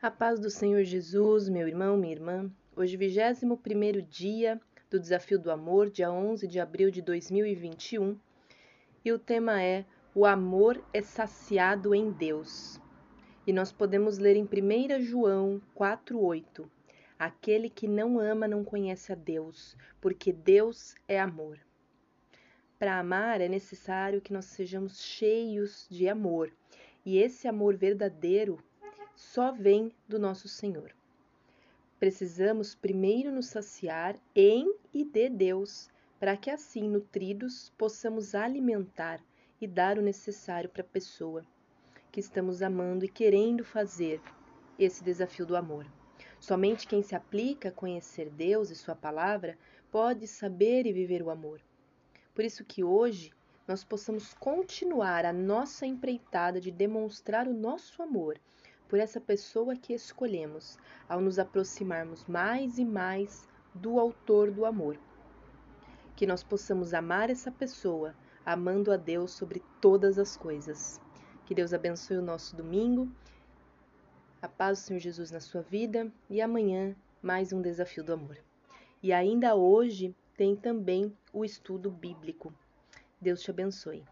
A paz do Senhor Jesus, meu irmão, minha irmã. Hoje, 21 dia do Desafio do Amor, dia 11 de abril de 2021, e o tema é O amor é saciado em Deus. E nós podemos ler em 1 João 4:8. Aquele que não ama não conhece a Deus, porque Deus é amor. Para amar é necessário que nós sejamos cheios de amor, e esse amor verdadeiro só vem do nosso Senhor. Precisamos primeiro nos saciar em e de Deus, para que assim, nutridos, possamos alimentar e dar o necessário para a pessoa que estamos amando e querendo fazer esse desafio do amor. Somente quem se aplica a conhecer Deus e Sua palavra pode saber e viver o amor. Por isso que hoje nós possamos continuar a nossa empreitada de demonstrar o nosso amor por essa pessoa que escolhemos, ao nos aproximarmos mais e mais do Autor do amor. Que nós possamos amar essa pessoa, amando a Deus sobre todas as coisas. Que Deus abençoe o nosso domingo. A paz do Senhor Jesus na sua vida e amanhã mais um desafio do amor. E ainda hoje tem também o estudo bíblico. Deus te abençoe.